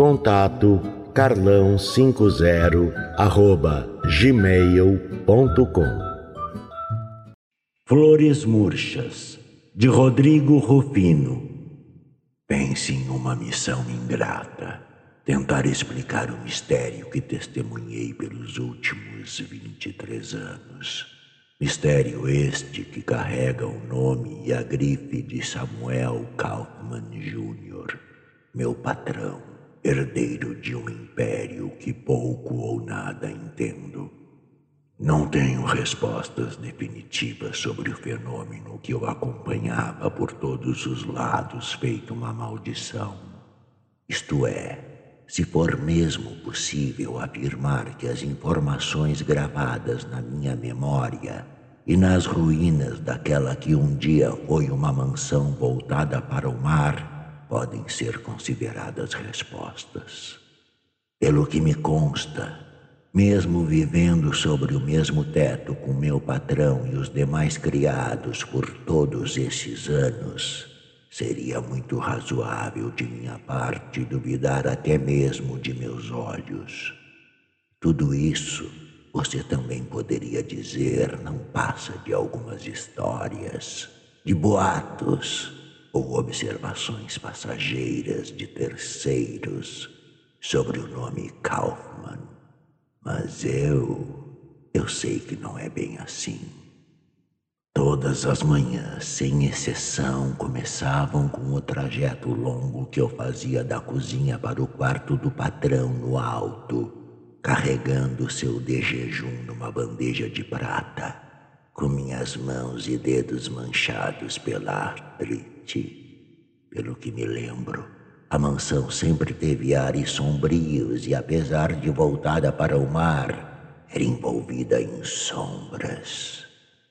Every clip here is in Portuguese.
Contato carlão50 arroba gmail.com Flores Murchas, de Rodrigo Rufino. Pense em uma missão ingrata. Tentar explicar o mistério que testemunhei pelos últimos 23 anos. Mistério este que carrega o nome e a grife de Samuel Kaufman Jr., meu patrão herdeiro de um império que pouco ou nada entendo. Não tenho respostas definitivas sobre o fenômeno que eu acompanhava por todos os lados, feito uma maldição. Isto é, se for mesmo possível afirmar que as informações gravadas na minha memória e nas ruínas daquela que um dia foi uma mansão voltada para o mar podem ser consideradas respostas. Pelo que me consta, mesmo vivendo sobre o mesmo teto com meu patrão e os demais criados por todos esses anos, seria muito razoável de minha parte duvidar até mesmo de meus olhos. Tudo isso você também poderia dizer não passa de algumas histórias, de boatos ou observações passageiras de terceiros sobre o nome Kaufman. Mas eu, eu sei que não é bem assim. Todas as manhãs, sem exceção, começavam com o trajeto longo que eu fazia da cozinha para o quarto do patrão no alto, carregando seu de jejum numa bandeja de prata, com minhas mãos e dedos manchados pela artrite pelo que me lembro, a mansão sempre teve ares sombrios e, apesar de voltada para o mar, era envolvida em sombras.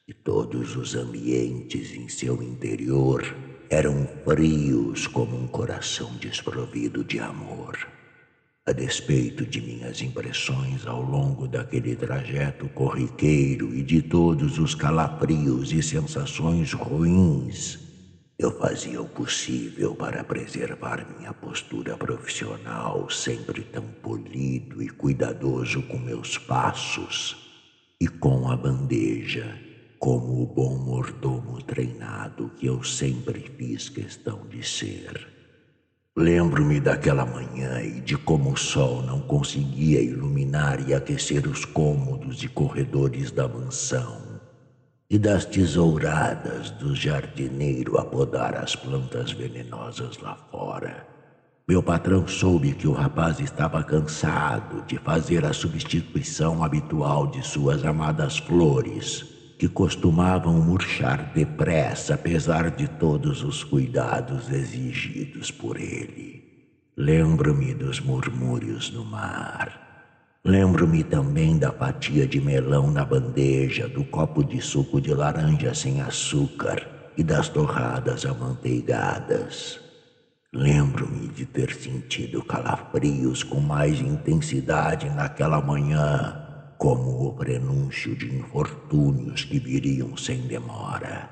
E todos os ambientes em seu interior eram frios como um coração desprovido de amor. A despeito de minhas impressões ao longo daquele trajeto corriqueiro e de todos os calafrios e sensações ruins, eu fazia o possível para preservar minha postura profissional, sempre tão polido e cuidadoso com meus passos e com a bandeja, como o bom mordomo treinado que eu sempre fiz questão de ser. Lembro-me daquela manhã e de como o sol não conseguia iluminar e aquecer os cômodos e corredores da mansão e das tesouradas do jardineiro a podar as plantas venenosas lá fora. Meu patrão soube que o rapaz estava cansado de fazer a substituição habitual de suas amadas flores, que costumavam murchar depressa apesar de todos os cuidados exigidos por ele. Lembro-me dos murmúrios no mar Lembro-me também da fatia de melão na bandeja, do copo de suco de laranja sem açúcar e das torradas amanteigadas. Lembro-me de ter sentido calafrios com mais intensidade naquela manhã, como o prenúncio de infortúnios que viriam sem demora.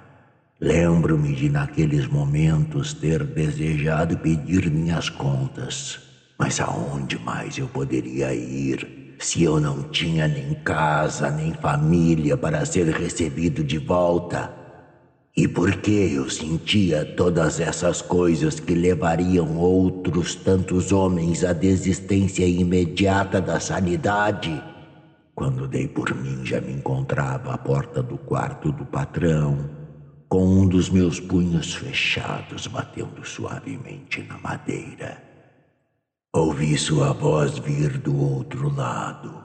Lembro-me de naqueles momentos ter desejado pedir minhas contas, mas aonde mais eu poderia ir se eu não tinha nem casa, nem família para ser recebido de volta? E por que eu sentia todas essas coisas que levariam outros tantos homens à desistência imediata da sanidade? Quando dei por mim, já me encontrava à porta do quarto do patrão, com um dos meus punhos fechados batendo suavemente na madeira. Ouvi sua voz vir do outro lado,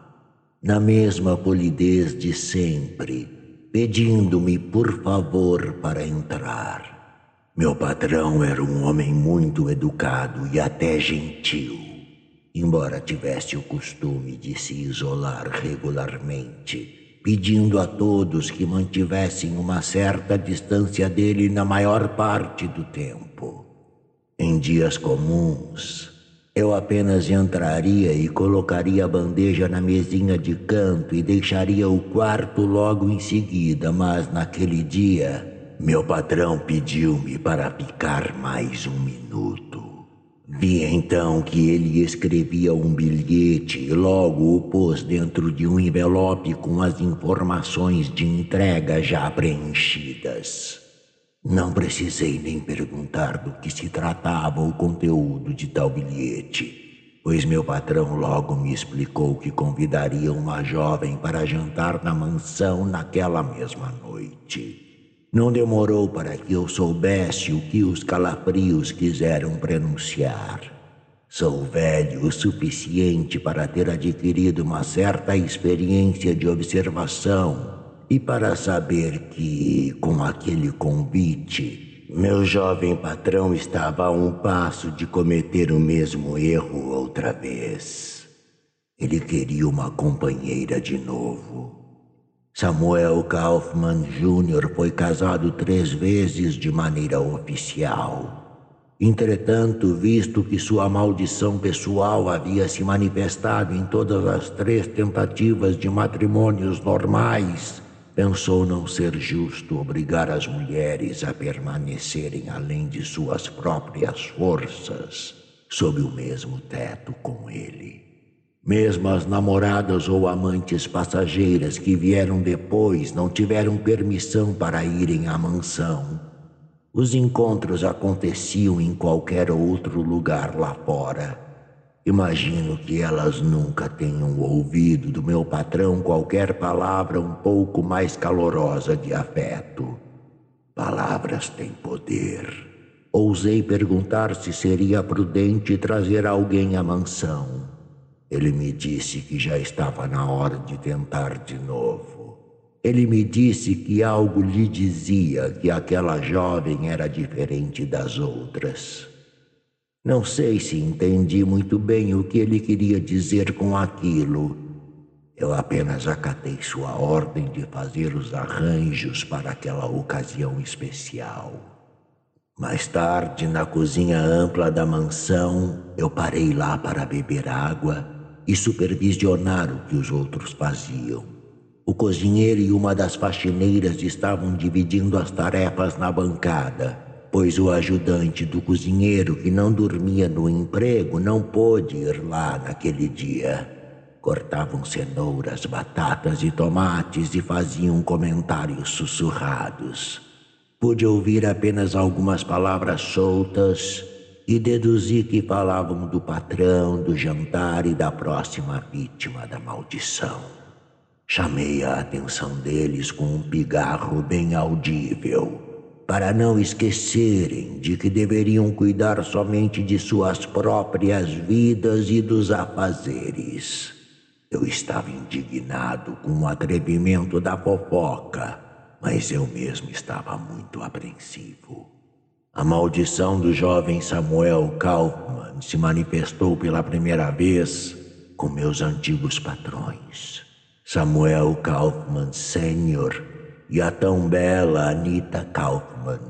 na mesma polidez de sempre, pedindo-me por favor para entrar. Meu patrão era um homem muito educado e até gentil embora tivesse o costume de se isolar regularmente, pedindo a todos que mantivessem uma certa distância dele na maior parte do tempo. Em dias comuns, eu apenas entraria e colocaria a bandeja na mesinha de canto e deixaria o quarto logo em seguida, mas naquele dia, meu patrão pediu-me para ficar mais um minuto. Vi então que ele escrevia um bilhete e logo o pôs dentro de um envelope com as informações de entrega já preenchidas. Não precisei nem perguntar do que se tratava o conteúdo de tal bilhete, pois meu patrão logo me explicou que convidaria uma jovem para jantar na mansão naquela mesma noite. Não demorou para que eu soubesse o que os calafrios quiseram pronunciar. Sou velho o suficiente para ter adquirido uma certa experiência de observação e para saber que, com aquele convite, meu jovem patrão estava a um passo de cometer o mesmo erro outra vez. Ele queria uma companheira de novo. Samuel Kaufman Jr. foi casado três vezes de maneira oficial. Entretanto, visto que sua maldição pessoal havia se manifestado em todas as três tentativas de matrimônios normais, pensou não ser justo obrigar as mulheres a permanecerem além de suas próprias forças sob o mesmo teto com ele. Mesmo as namoradas ou amantes passageiras que vieram depois não tiveram permissão para irem à mansão. Os encontros aconteciam em qualquer outro lugar lá fora. Imagino que elas nunca tenham ouvido do meu patrão qualquer palavra um pouco mais calorosa de afeto. Palavras têm poder. Ousei perguntar se seria prudente trazer alguém à mansão. Ele me disse que já estava na hora de tentar de novo. Ele me disse que algo lhe dizia que aquela jovem era diferente das outras. Não sei se entendi muito bem o que ele queria dizer com aquilo. Eu apenas acatei sua ordem de fazer os arranjos para aquela ocasião especial. Mais tarde, na cozinha ampla da mansão, eu parei lá para beber água e supervisionar o que os outros faziam. O cozinheiro e uma das faxineiras estavam dividindo as tarefas na bancada, pois o ajudante do cozinheiro, que não dormia no emprego, não pôde ir lá naquele dia. Cortavam cenouras, batatas e tomates e faziam comentários sussurrados. Pude ouvir apenas algumas palavras soltas e deduzi que falavam do patrão, do jantar e da próxima vítima da maldição. Chamei a atenção deles com um pigarro bem audível, para não esquecerem de que deveriam cuidar somente de suas próprias vidas e dos afazeres. Eu estava indignado com o atrevimento da fofoca, mas eu mesmo estava muito apreensivo. A maldição do jovem Samuel Kaufman se manifestou pela primeira vez com meus antigos patrões, Samuel Kaufman Sênior e a tão bela Anita Kaufman.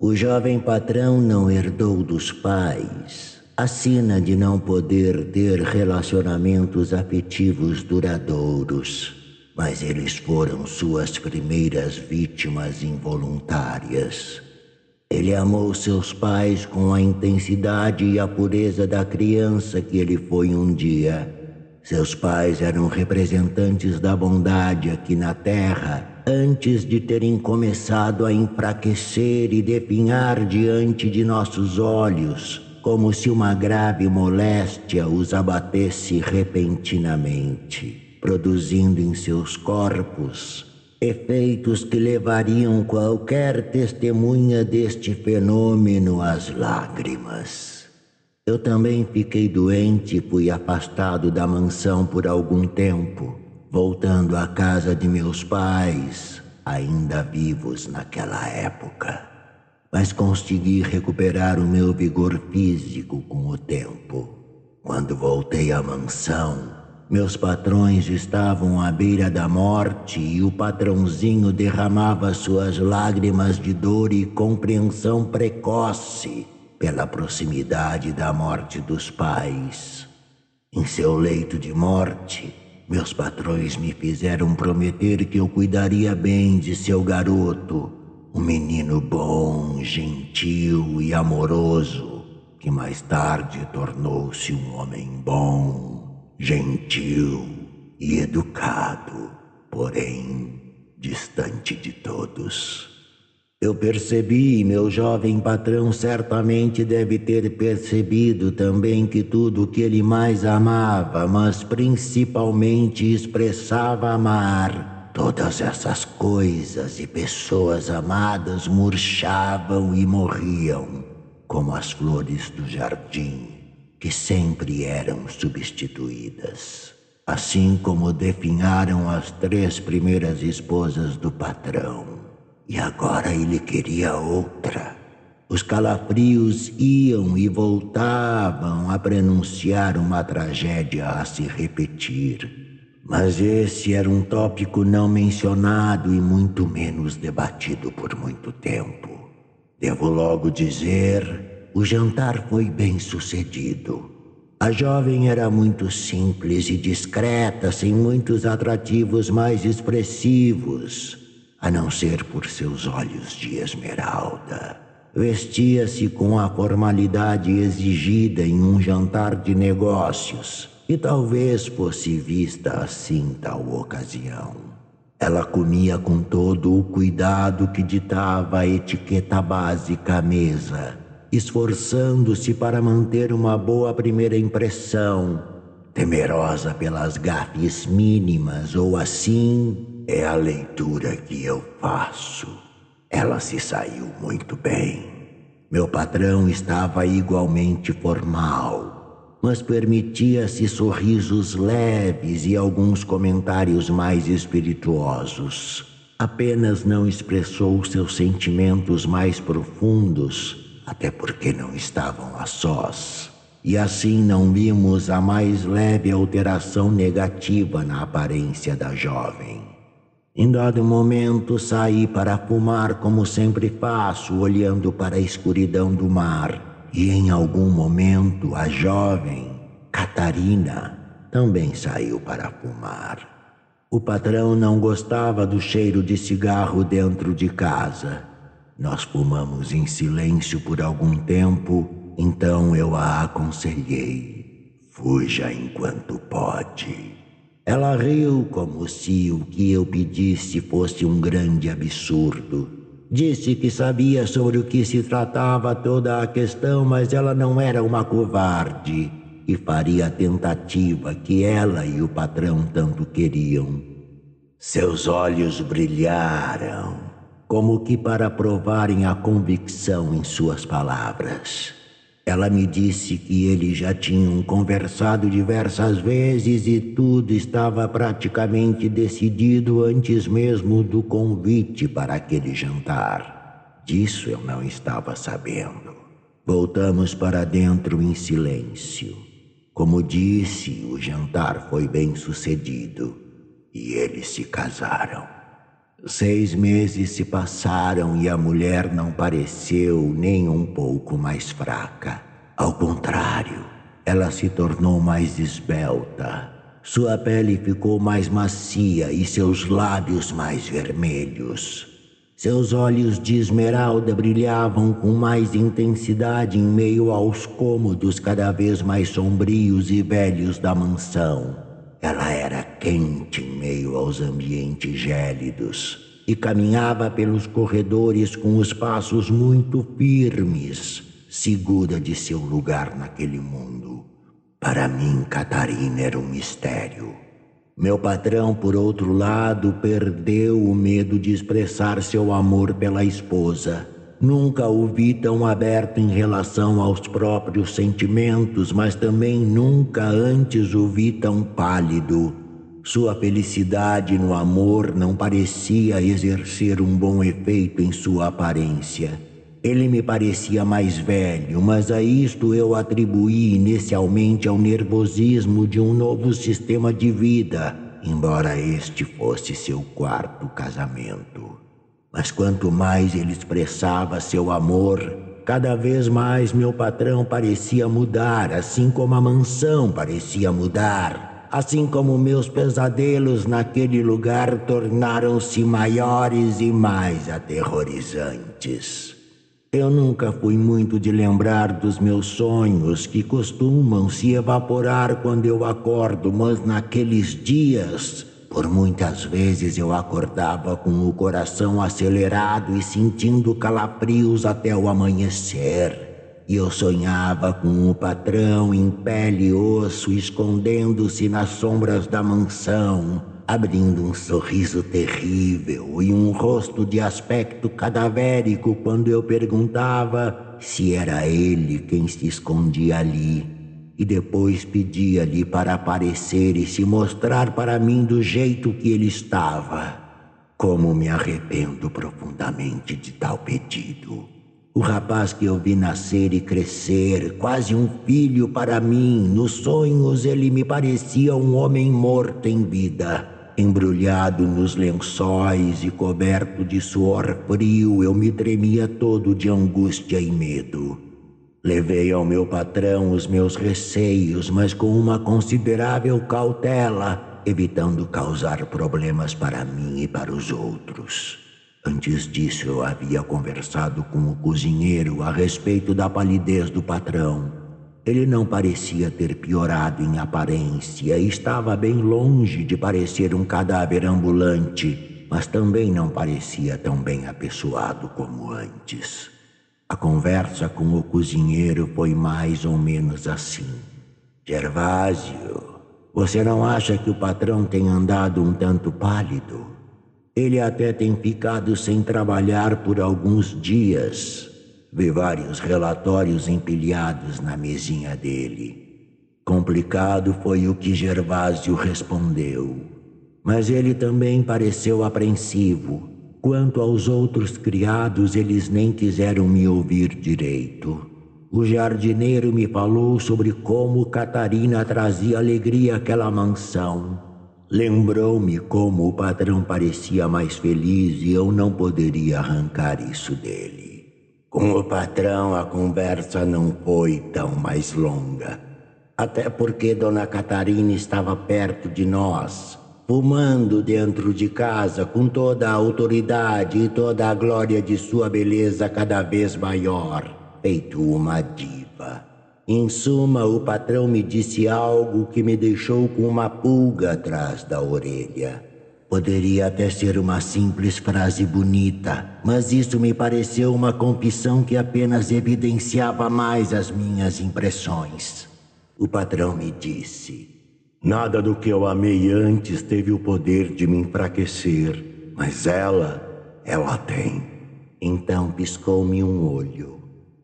O jovem patrão não herdou dos pais a sina de não poder ter relacionamentos afetivos duradouros, mas eles foram suas primeiras vítimas involuntárias. Ele amou seus pais com a intensidade e a pureza da criança que ele foi um dia. Seus pais eram representantes da bondade aqui na terra antes de terem começado a enfraquecer e definhar diante de nossos olhos, como se uma grave moléstia os abatesse repentinamente. produzindo em seus corpos efeitos que levariam qualquer testemunha deste fenômeno às lágrimas. Eu também fiquei doente e fui afastado da mansão por algum tempo, voltando à casa de meus pais, ainda vivos naquela época. Mas consegui recuperar o meu vigor físico com o tempo. Quando voltei à mansão, meus patrões estavam à beira da morte e o patrãozinho derramava suas lágrimas de dor e compreensão precoce pela proximidade da morte dos pais. Em seu leito de morte, meus patrões me fizeram prometer que eu cuidaria bem de seu garoto, um menino bom, gentil e amoroso, que mais tarde tornou-se um homem bom, gentil e educado, porém distante de todos. Eu percebi, meu jovem patrão certamente deve ter percebido também que tudo o que ele mais amava, mas principalmente expressava amar, todas essas coisas e pessoas amadas murchavam e morriam, como as flores do jardim, que sempre eram substituídas. Assim como definharam as três primeiras esposas do patrão. E agora ele queria outra. Os calafrios iam e voltavam a prenunciar uma tragédia a se repetir. Mas esse era um tópico não mencionado e muito menos debatido por muito tempo. Devo logo dizer, o jantar foi bem sucedido. A jovem era muito simples e discreta, sem muitos atrativos mais expressivos a não ser por seus olhos de esmeralda. Vestia-se com a formalidade exigida em um jantar de negócios, e talvez fosse vista assim tal ocasião. Ela comia com todo o cuidado que ditava a etiqueta básica à mesa, esforçando-se para manter uma boa primeira impressão, temerosa pelas gafes mínimas ou assim é a leitura que eu faço. Ela se saiu muito bem. Meu patrão estava igualmente formal, mas permitia-se sorrisos leves e alguns comentários mais espirituosos. Apenas não expressou seus sentimentos mais profundos, até porque não estavam a sós. E assim não vimos a mais leve alteração negativa na aparência da jovem. Em dado momento saí para fumar como sempre faço, olhando para a escuridão do mar. E em algum momento a jovem, Catarina, também saiu para fumar. O patrão não gostava do cheiro de cigarro dentro de casa. Nós fumamos em silêncio por algum tempo, então eu a aconselhei: fuja enquanto pode. Ela riu como se o que eu pedisse fosse um grande absurdo. Disse que sabia sobre o que se tratava toda a questão, mas ela não era uma covarde e faria a tentativa que ela e o patrão tanto queriam. Seus olhos brilharam, como que para provarem a convicção em suas palavras. Ela me disse que eles já tinham conversado diversas vezes e tudo estava praticamente decidido antes mesmo do convite para aquele jantar. Disso eu não estava sabendo. Voltamos para dentro em silêncio. Como disse, o jantar foi bem sucedido e eles se casaram. Seis meses se passaram e a mulher não pareceu nem um pouco mais fraca. Ao contrário, ela se tornou mais esbelta. Sua pele ficou mais macia e seus lábios mais vermelhos. Seus olhos de esmeralda brilhavam com mais intensidade em meio aos cômodos cada vez mais sombrios e velhos da mansão. Ela era quente em meio aos ambientes gélidos e caminhava pelos corredores com os passos muito firmes, segura de seu lugar naquele mundo. Para mim, Catarina era um mistério. Meu patrão, por outro lado, perdeu o medo de expressar seu amor pela esposa. Nunca o vi tão aberto em relação aos próprios sentimentos, mas também nunca antes o vi tão pálido. Sua felicidade no amor não parecia exercer um bom efeito em sua aparência. Ele me parecia mais velho, mas a isto eu atribuí inicialmente ao nervosismo de um novo sistema de vida, embora este fosse seu quarto casamento. Mas quanto mais ele expressava seu amor, cada vez mais meu patrão parecia mudar, assim como a mansão parecia mudar, assim como meus pesadelos naquele lugar tornaram-se maiores e mais aterrorizantes. Eu nunca fui muito de lembrar dos meus sonhos que costumam se evaporar quando eu acordo, mas naqueles dias por muitas vezes eu acordava com o coração acelerado e sentindo calafrios até o amanhecer. E eu sonhava com o patrão em pele e osso escondendo-se nas sombras da mansão, abrindo um sorriso terrível e um rosto de aspecto cadavérico quando eu perguntava se era ele quem se escondia ali e depois pedia-lhe para aparecer e se mostrar para mim do jeito que ele estava. Como me arrependo profundamente de tal pedido. O rapaz que eu vi nascer e crescer, quase um filho para mim, nos sonhos ele me parecia um homem morto em vida. Embrulhado nos lençóis e coberto de suor frio, eu me tremia todo de angústia e medo. Levei ao meu patrão os meus receios, mas com uma considerável cautela, evitando causar problemas para mim e para os outros. Antes disso, eu havia conversado com o cozinheiro a respeito da palidez do patrão. Ele não parecia ter piorado em aparência e estava bem longe de parecer um cadáver ambulante, mas também não parecia tão bem apessoado como antes. A conversa com o cozinheiro foi mais ou menos assim. Gervásio, você não acha que o patrão tem andado um tanto pálido? Ele até tem ficado sem trabalhar por alguns dias. Vi vários relatórios empilhados na mesinha dele. Complicado foi o que Gervásio respondeu. Mas ele também pareceu apreensivo Quanto aos outros criados, eles nem quiseram me ouvir direito. O jardineiro me falou sobre como Catarina trazia alegria àquela mansão. Lembrou-me como o patrão parecia mais feliz e eu não poderia arrancar isso dele. Com o patrão a conversa não foi tão mais longa. Até porque Dona Catarina estava perto de nós fumando dentro de casa com toda a autoridade e toda a glória de sua beleza cada vez maior, feito uma diva. Em suma, o patrão me disse algo que me deixou com uma pulga atrás da orelha. Poderia até ser uma simples frase bonita, mas isso me pareceu uma confissão que apenas evidenciava mais as minhas impressões. O patrão me disse: Nada do que eu amei antes teve o poder de me enfraquecer, mas ela, ela tem. Então piscou-me um olho.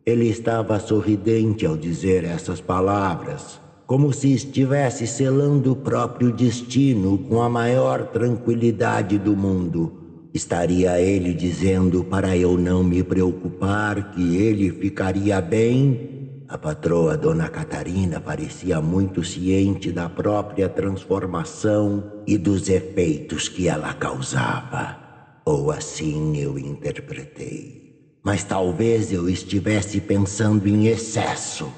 Ele estava sorridente ao dizer essas palavras, como se estivesse selando o próprio destino com a maior tranquilidade do mundo. Estaria ele dizendo para eu não me preocupar que ele ficaria bem a patroa Dona Catarina parecia muito ciente da própria transformação e dos efeitos que ela causava. Ou assim eu interpretei. Mas talvez eu estivesse pensando em excesso.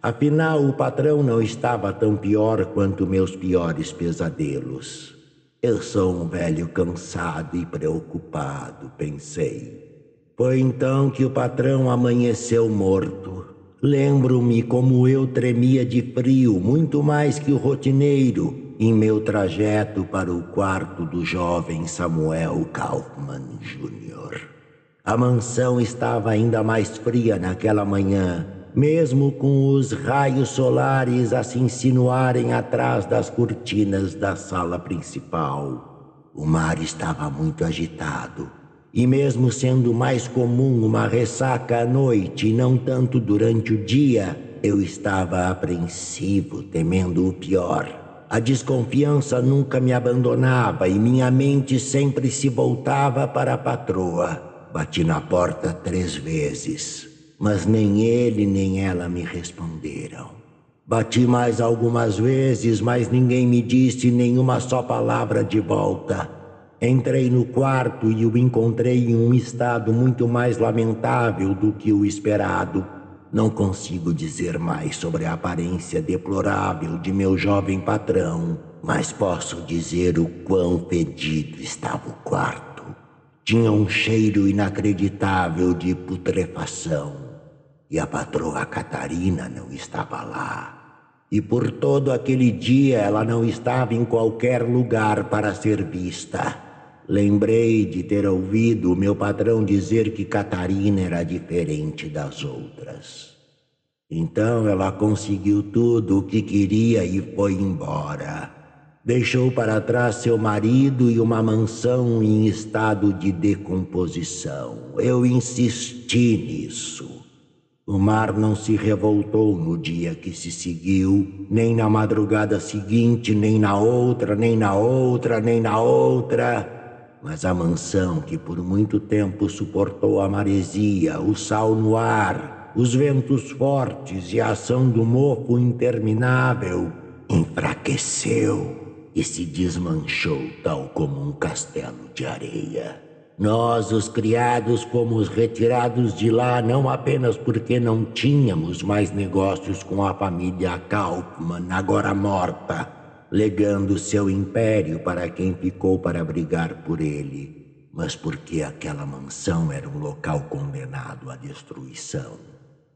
Afinal, o patrão não estava tão pior quanto meus piores pesadelos. Eu sou um velho cansado e preocupado, pensei. Foi então que o patrão amanheceu morto Lembro-me como eu tremia de frio, muito mais que o rotineiro, em meu trajeto para o quarto do jovem Samuel Kaufman Jr. A mansão estava ainda mais fria naquela manhã, mesmo com os raios solares a se insinuarem atrás das cortinas da sala principal. O mar estava muito agitado, e mesmo sendo mais comum uma ressaca à noite e não tanto durante o dia, eu estava apreensivo, temendo o pior. A desconfiança nunca me abandonava e minha mente sempre se voltava para a patroa. Bati na porta três vezes mas nem ele nem ela me responderam. Bati mais algumas vezes, mas ninguém me disse nenhuma só palavra de volta. Entrei no quarto e o encontrei em um estado muito mais lamentável do que o esperado. Não consigo dizer mais sobre a aparência deplorável de meu jovem patrão, mas posso dizer o quão fedido estava o quarto. Tinha um cheiro inacreditável de putrefação e a patroa Catarina não estava lá. E por todo aquele dia ela não estava em qualquer lugar para ser vista. Lembrei de ter ouvido o meu patrão dizer que Catarina era diferente das outras. Então ela conseguiu tudo o que queria e foi embora. Deixou para trás seu marido e uma mansão em estado de decomposição. Eu insisti nisso. O mar não se revoltou no dia que se seguiu, nem na madrugada seguinte, nem na outra, nem na outra, nem na outra. Mas a mansão que por muito tempo suportou a maresia, o sal no ar, os ventos fortes e a ação do mofo interminável, enfraqueceu e se desmanchou tal como um castelo de areia. Nós, os criados, fomos retirados de lá não apenas porque não tínhamos mais negócios com a família Kaufmann, agora morta, legando seu império para quem ficou para brigar por ele, mas porque aquela mansão era um local condenado à destruição.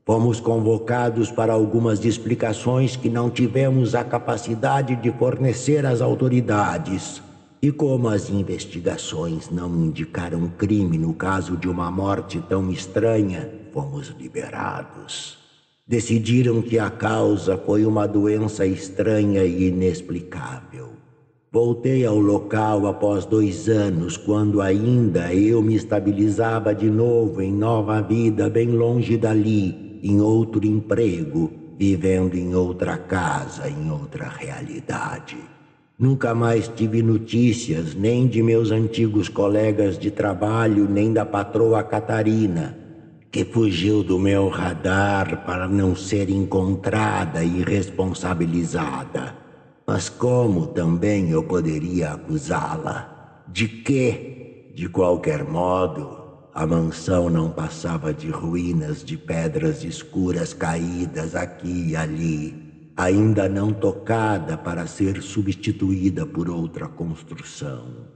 Fomos convocados para algumas explicações que não tivemos a capacidade de fornecer às autoridades. E como as investigações não indicaram crime no caso de uma morte tão estranha, fomos liberados. Decidiram que a causa foi uma doença estranha e inexplicável. Voltei ao local após dois anos, quando ainda eu me estabilizava de novo em nova vida, bem longe dali, em outro emprego, vivendo em outra casa, em outra realidade. Nunca mais tive notícias nem de meus antigos colegas de trabalho, nem da patroa Catarina, que fugiu do meu radar para não ser encontrada e responsabilizada. Mas como também eu poderia acusá-la? De quê? De qualquer modo, a mansão não passava de ruínas de pedras escuras caídas aqui e ali ainda não tocada para ser substituída por outra construção.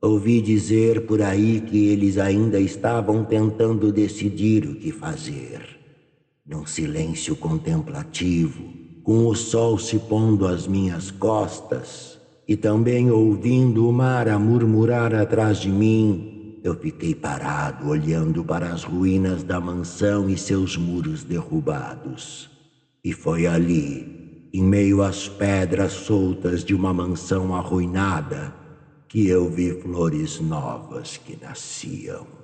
Ouvi dizer por aí que eles ainda estavam tentando decidir o que fazer. Num silêncio contemplativo, com o sol se pondo às minhas costas e também ouvindo o mar a murmurar atrás de mim, eu fiquei parado olhando para as ruínas da mansão e seus muros derrubados. E foi ali, em meio às pedras soltas de uma mansão arruinada, que eu vi flores novas que nasciam.